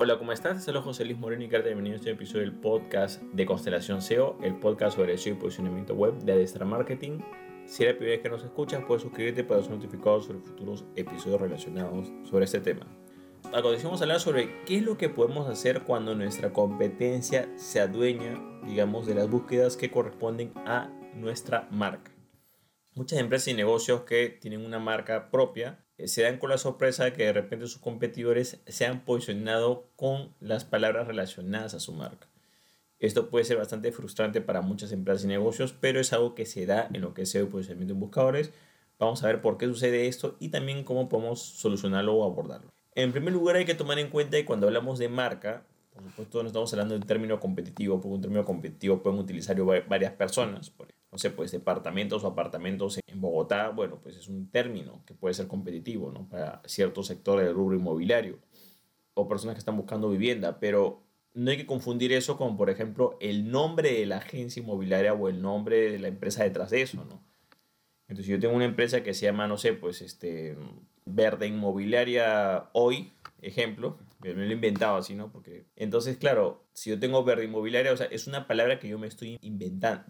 Hola, ¿cómo estás? Soy José Luis Moreno y Carta. Bienvenido a este episodio del podcast de Constelación SEO, el podcast sobre SEO y posicionamiento web de Adestra Marketing. Si es la primera vez que nos escuchas, puedes suscribirte para ser notificado sobre futuros episodios relacionados sobre este tema. A continuación vamos a hablar sobre qué es lo que podemos hacer cuando nuestra competencia se adueña, digamos, de las búsquedas que corresponden a nuestra marca. Muchas empresas y negocios que tienen una marca propia se dan con la sorpresa de que de repente sus competidores se han posicionado con las palabras relacionadas a su marca. Esto puede ser bastante frustrante para muchas empresas y negocios, pero es algo que se da en lo que es el posicionamiento en buscadores. Vamos a ver por qué sucede esto y también cómo podemos solucionarlo o abordarlo. En primer lugar hay que tomar en cuenta que cuando hablamos de marca, por supuesto no estamos hablando de un término competitivo, porque un término competitivo pueden utilizar varias personas. Por no sé, pues departamentos o apartamentos en Bogotá, bueno, pues es un término que puede ser competitivo, ¿no? Para ciertos sectores del rubro inmobiliario o personas que están buscando vivienda, pero no hay que confundir eso con, por ejemplo, el nombre de la agencia inmobiliaria o el nombre de la empresa detrás de eso, ¿no? Entonces, yo tengo una empresa que se llama, no sé, pues, este, Verde Inmobiliaria Hoy, ejemplo, me lo he inventado así, ¿no? Porque, entonces, claro, si yo tengo Verde Inmobiliaria, o sea, es una palabra que yo me estoy inventando,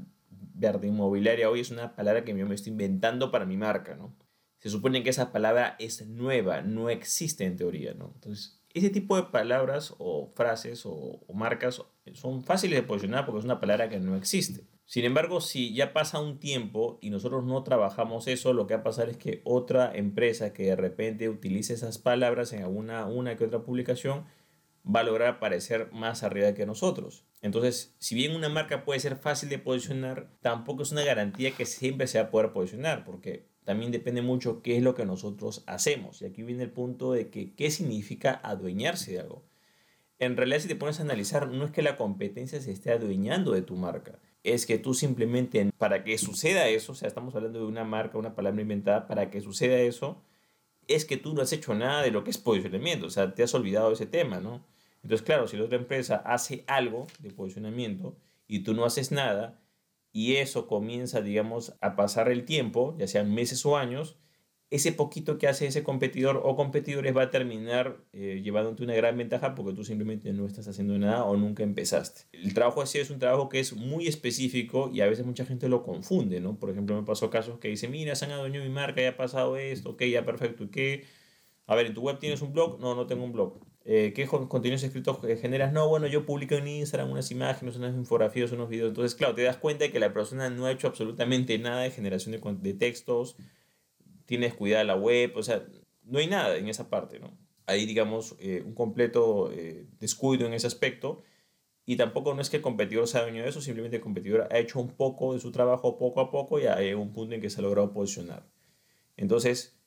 verde inmobiliaria hoy es una palabra que yo me estoy inventando para mi marca, ¿no? Se supone que esa palabra es nueva, no existe en teoría, ¿no? Entonces, ese tipo de palabras o frases o, marcas son fáciles de posicionar porque es una palabra que no existe. Sin embargo, si ya pasa un tiempo y nosotros no trabajamos eso, lo que va a pasar es que otra empresa que de repente utilice esas palabras en alguna una que otra publicación va a lograr aparecer más arriba que nosotros. Entonces, si bien una marca puede ser fácil de posicionar, tampoco es una garantía que siempre se va a poder posicionar, porque también depende mucho qué es lo que nosotros hacemos. Y aquí viene el punto de que qué significa adueñarse de algo. En realidad, si te pones a analizar, no es que la competencia se esté adueñando de tu marca, es que tú simplemente, para que suceda eso, o sea, estamos hablando de una marca, una palabra inventada, para que suceda eso, es que tú no has hecho nada de lo que es posicionamiento, o sea, te has olvidado de ese tema, ¿no? Entonces, claro, si la otra empresa hace algo de posicionamiento y tú no haces nada, y eso comienza, digamos, a pasar el tiempo, ya sean meses o años, ese poquito que hace ese competidor o competidores va a terminar eh, llevándote una gran ventaja porque tú simplemente no estás haciendo nada o nunca empezaste. El trabajo así es un trabajo que es muy específico y a veces mucha gente lo confunde, ¿no? Por ejemplo, me pasó casos que dice, mira, se han adueñado mi marca, ya ha pasado esto, ok, ya perfecto, ¿y qué? A ver, ¿en tu web tienes un blog? No, no tengo un blog. Eh, ¿Qué contenidos escritos generas? No, bueno, yo publico en Instagram unas imágenes, unas infografías, unos videos. Entonces, claro, te das cuenta de que la persona no ha hecho absolutamente nada de generación de, de textos, tienes cuidada la web, o sea, no hay nada en esa parte, ¿no? Hay, digamos, eh, un completo eh, descuido en ese aspecto. Y tampoco no es que el competidor se ha venido de eso, simplemente el competidor ha hecho un poco de su trabajo poco a poco y hay un punto en que se ha logrado posicionar. Entonces,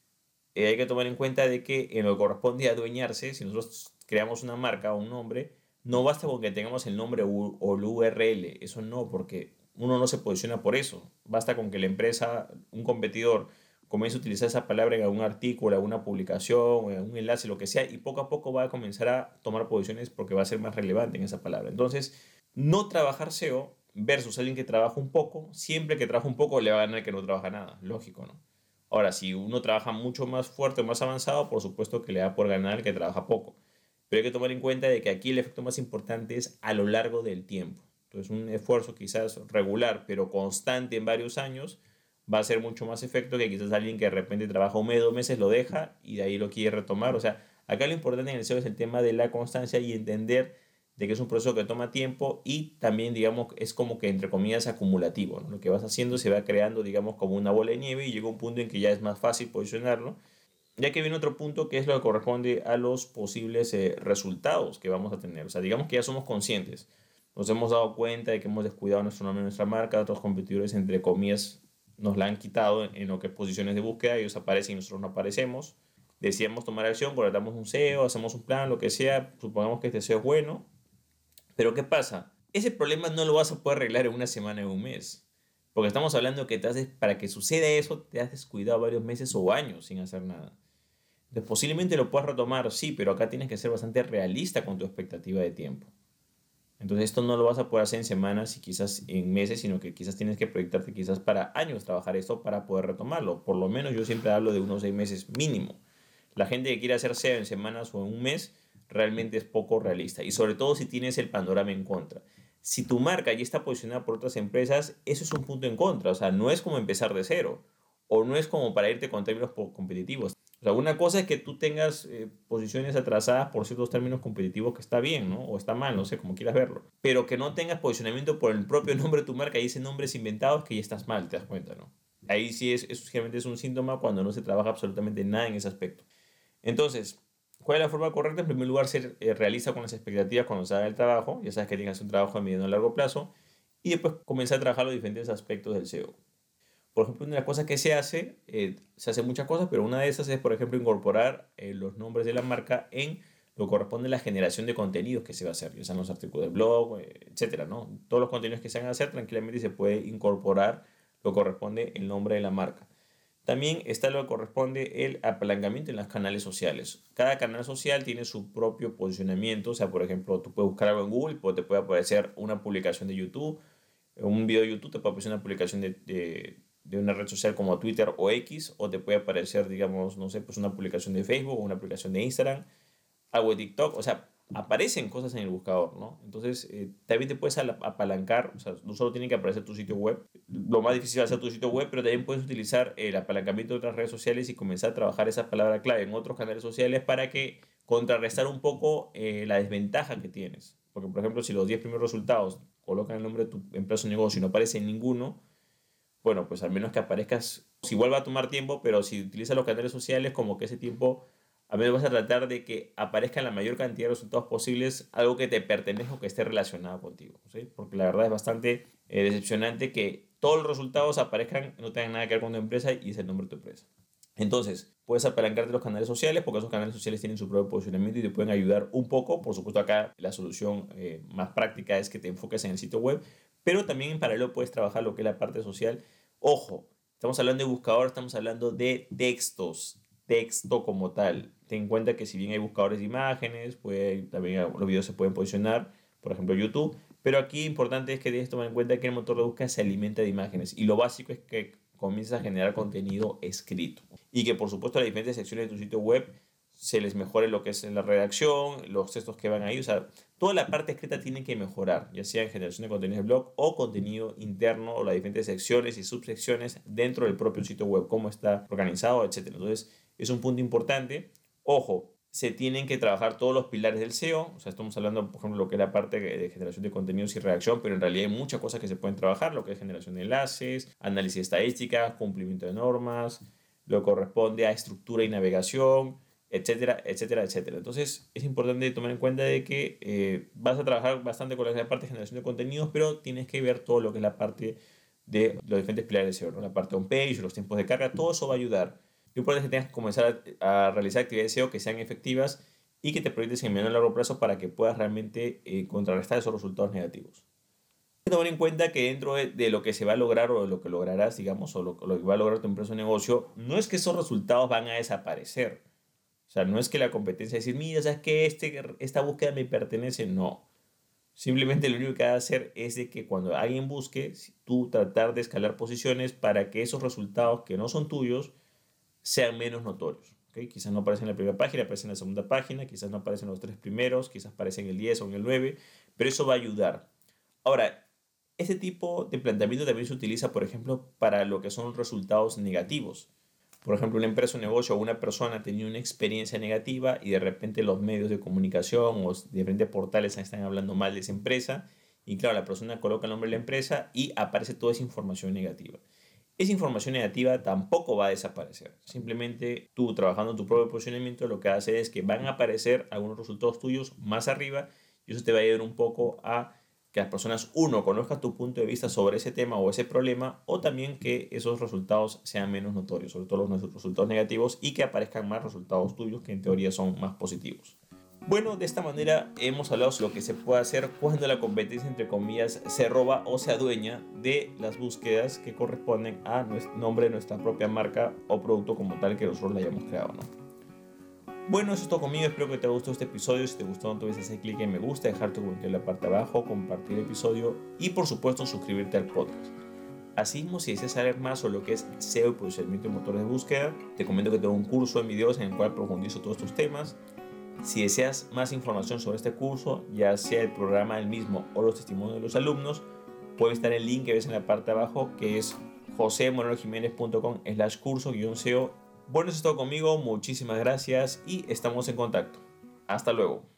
eh, hay que tomar en cuenta de que en lo que corresponde a adueñarse, si nosotros creamos una marca o un nombre, no basta con que tengamos el nombre o el URL, eso no, porque uno no se posiciona por eso. Basta con que la empresa, un competidor, comience a utilizar esa palabra en algún artículo, alguna publicación, en un enlace, lo que sea, y poco a poco va a comenzar a tomar posiciones porque va a ser más relevante en esa palabra. Entonces, no trabajar SEO versus alguien que trabaja un poco, siempre que trabaja un poco le va a ganar que no trabaja nada, lógico, ¿no? Ahora, si uno trabaja mucho más fuerte o más avanzado, por supuesto que le da por ganar el que trabaja poco. Pero hay que tomar en cuenta de que aquí el efecto más importante es a lo largo del tiempo. Entonces, un esfuerzo quizás regular, pero constante en varios años, va a ser mucho más efecto que quizás alguien que de repente trabaja un mes, dos meses, lo deja y de ahí lo quiere retomar. O sea, acá lo importante en el SEO es el tema de la constancia y entender de que es un proceso que toma tiempo y también, digamos, es como que, entre comillas, acumulativo. Lo que vas haciendo se va creando, digamos, como una bola de nieve y llega un punto en que ya es más fácil posicionarlo. Ya que viene otro punto que es lo que corresponde a los posibles eh, resultados que vamos a tener. O sea, digamos que ya somos conscientes. Nos hemos dado cuenta de que hemos descuidado nuestro nombre, nuestra marca, otros competidores, entre comillas, nos la han quitado en, lo que es posiciones de búsqueda, ellos aparecen y nosotros no aparecemos. Decíamos tomar acción, contratamos un SEO, hacemos un plan, lo que sea, supongamos que este SEO es bueno, pero ¿qué pasa? Ese problema no lo vas a poder arreglar en una semana o un mes. Porque estamos hablando que te haces, para que suceda eso, te has descuidado varios meses o años sin hacer nada. Entonces, posiblemente lo puedas retomar, sí, pero acá tienes que ser bastante realista con tu expectativa de tiempo. Entonces, esto no lo vas a poder hacer en semanas y quizás en meses, sino que quizás tienes que proyectarte quizás para años trabajar esto para poder retomarlo. Por lo menos yo siempre hablo de unos seis meses mínimo. La gente que quiere hacer SEO en semanas o en un mes, realmente es poco realista. Y sobre todo si tienes el panorama en contra. Si tu marca ya está posicionada por otras empresas, eso es un punto en contra. O sea, no es como empezar de cero. O no es como para irte con términos competitivos. O sea, una cosa es que tú tengas eh, posiciones atrasadas por ciertos términos competitivos que está bien, ¿no? O está mal, no sé, como quieras verlo. Pero que no tengas posicionamiento por el propio nombre de tu marca y ese nombre es inventado, es que ya estás mal, te das cuenta, ¿no? Ahí sí es, generalmente es un síntoma cuando no se trabaja absolutamente nada en ese aspecto. Entonces, ¿cuál es la forma correcta? En primer lugar, ser eh, realista con las expectativas cuando se haga el trabajo. Ya sabes que tienes un trabajo a mediano y largo plazo. Y después comenzar a trabajar los diferentes aspectos del SEO. Por ejemplo, una de las cosas que se hace, eh, se hace muchas cosas, pero una de esas es, por ejemplo, incorporar eh, los nombres de la marca en lo que corresponde a la generación de contenidos que se va a hacer, ya sean los artículos del blog, etcétera, ¿no? Todos los contenidos que se van a hacer, tranquilamente se puede incorporar lo que corresponde el nombre de la marca. También está lo que corresponde el apalancamiento en los canales sociales. Cada canal social tiene su propio posicionamiento. O sea, por ejemplo, tú puedes buscar algo en Google, pues te puede aparecer una publicación de YouTube, un video de YouTube te puede aparecer una publicación de, de, una red social como Twitter o X, o te puede aparecer, digamos, no sé, pues una publicación de Facebook o una publicación de Instagram, algo de TikTok. O sea, aparecen cosas en el buscador, ¿no? Entonces, eh, también te puedes apalancar, o sea, no solo tiene que aparecer tu sitio web, lo más difícil va a ser tu sitio web, pero también puedes utilizar el apalancamiento de otras redes sociales y comenzar a trabajar esa palabra clave en otros canales sociales para que contrarrestar un poco eh, la desventaja que tienes. Porque, por ejemplo, si los 10 primeros resultados colocan el nombre de tu empresa o negocio y no aparece ninguno, bueno, pues al menos que aparezcas, si vuelva a tomar tiempo, pero si utilizas los canales sociales, como que ese tiempo a veces vas a tratar de que aparezca en la mayor cantidad de resultados posibles algo que te pertenezca o que esté relacionado contigo. ¿sí? Porque la verdad es bastante eh, decepcionante que todos los resultados aparezcan, no tengan nada que ver con tu empresa y es el nombre de tu empresa. Entonces, puedes apalancarte los canales sociales porque esos canales sociales tienen su propio posicionamiento y te pueden ayudar un poco. Por supuesto, acá la solución eh, más práctica es que te enfoques en el sitio web, pero también en paralelo puedes trabajar lo que es la parte social. Ojo, estamos hablando de buscador, estamos hablando de textos, texto como tal ten en cuenta que si bien hay buscadores de imágenes, puede, también los videos se pueden posicionar, por ejemplo YouTube, pero aquí importante es que debes tomar en cuenta que el motor de búsqueda se alimenta de imágenes y lo básico es que comiences a generar contenido escrito y que por supuesto las diferentes secciones de tu sitio web se les mejore lo que es la redacción, los textos que van ahí, o sea, toda la parte escrita tiene que mejorar, ya sea en generación de contenido de blog o contenido interno o las diferentes secciones y subsecciones dentro del propio sitio web, cómo está organizado, etc. Entonces, es un punto importante Ojo, se tienen que trabajar todos los pilares del SEO. O sea, estamos hablando, por ejemplo, lo que es la parte de generación de contenidos y redacción, pero en realidad hay muchas cosas que se pueden trabajar, lo que es generación de enlaces, análisis estadística, cumplimiento de normas, lo que corresponde a estructura y navegación, etcétera, etcétera, etcétera. Entonces, es importante tomar en cuenta de que eh, vas a trabajar bastante con la parte de generación de contenidos, pero tienes que ver todo lo que es la parte de los diferentes pilares del SEO, la parte on-page, los tiempos de carga, todo eso va a ayudar lo importante es que tengas que comenzar a, realizar actividades SEO que sean efectivas y que te proyectes en mediano y largo plazo para que puedas realmente eh, contrarrestar esos resultados negativos. Tomar en cuenta que dentro de, lo que se va a lograr o de lo que lograrás, digamos, o lo, que va a lograr tu empresa o negocio, no es que esos resultados van a desaparecer. O sea, no es que la competencia decir, mira, ¿sabes que este, esta búsqueda me pertenece? No. Simplemente lo único que va a hacer es que cuando alguien busque, tú tratar de escalar posiciones para que esos resultados que no son tuyos sean menos notorios. ¿okay? Quizás no aparecen en la primera página, aparecen en la segunda página, quizás no aparecen en los tres primeros, quizás aparecen en el 10 o en el 9, pero eso va a ayudar. Ahora, este tipo de planteamiento también se utiliza, por ejemplo, para lo que son resultados negativos. Por ejemplo, una empresa, un negocio o una persona tenía una experiencia negativa y de repente los medios de comunicación o diferentes portales están hablando mal de esa empresa y claro, la persona coloca el nombre de la empresa y aparece toda esa información negativa esa información negativa tampoco va a desaparecer. Simplemente tú trabajando en tu propio posicionamiento lo que hace es que van a aparecer algunos resultados tuyos más arriba y eso te va a ayudar un poco a que las personas, uno, conozcan tu punto de vista sobre ese tema o ese problema, o también que esos resultados sean menos notorios, sobre todo los resultados negativos, y que aparezcan más resultados tuyos que en teoría son más positivos. Bueno, de esta manera hemos hablado sobre lo que se puede hacer cuando la competencia, entre comillas, se roba o se adueña de las búsquedas que corresponden a nuestro nombre de nuestra propia marca o producto como tal que nosotros la hayamos creado. ¿no? Bueno, eso es todo conmigo. Espero que te haya gustado este episodio. Si te gustó, no te olvides hacer clic en me gusta, dejar tu comentario en la parte de abajo, compartir el episodio y, por supuesto, suscribirte al podcast. Asimismo, si deseas saber más sobre lo que es SEO y posicionamiento de motores de búsqueda, te comento que tengo un curso en videos en el cual profundizo todos estos temas Si deseas más información sobre este curso, ya sea el programa del mismo o los testimonios de los alumnos, puedes estar el link que ves en la parte de abajo que es josemorenojiménez.com slash curso-seo. Bueno, eso es todo conmigo, muchísimas gracias y estamos en contacto. Hasta luego.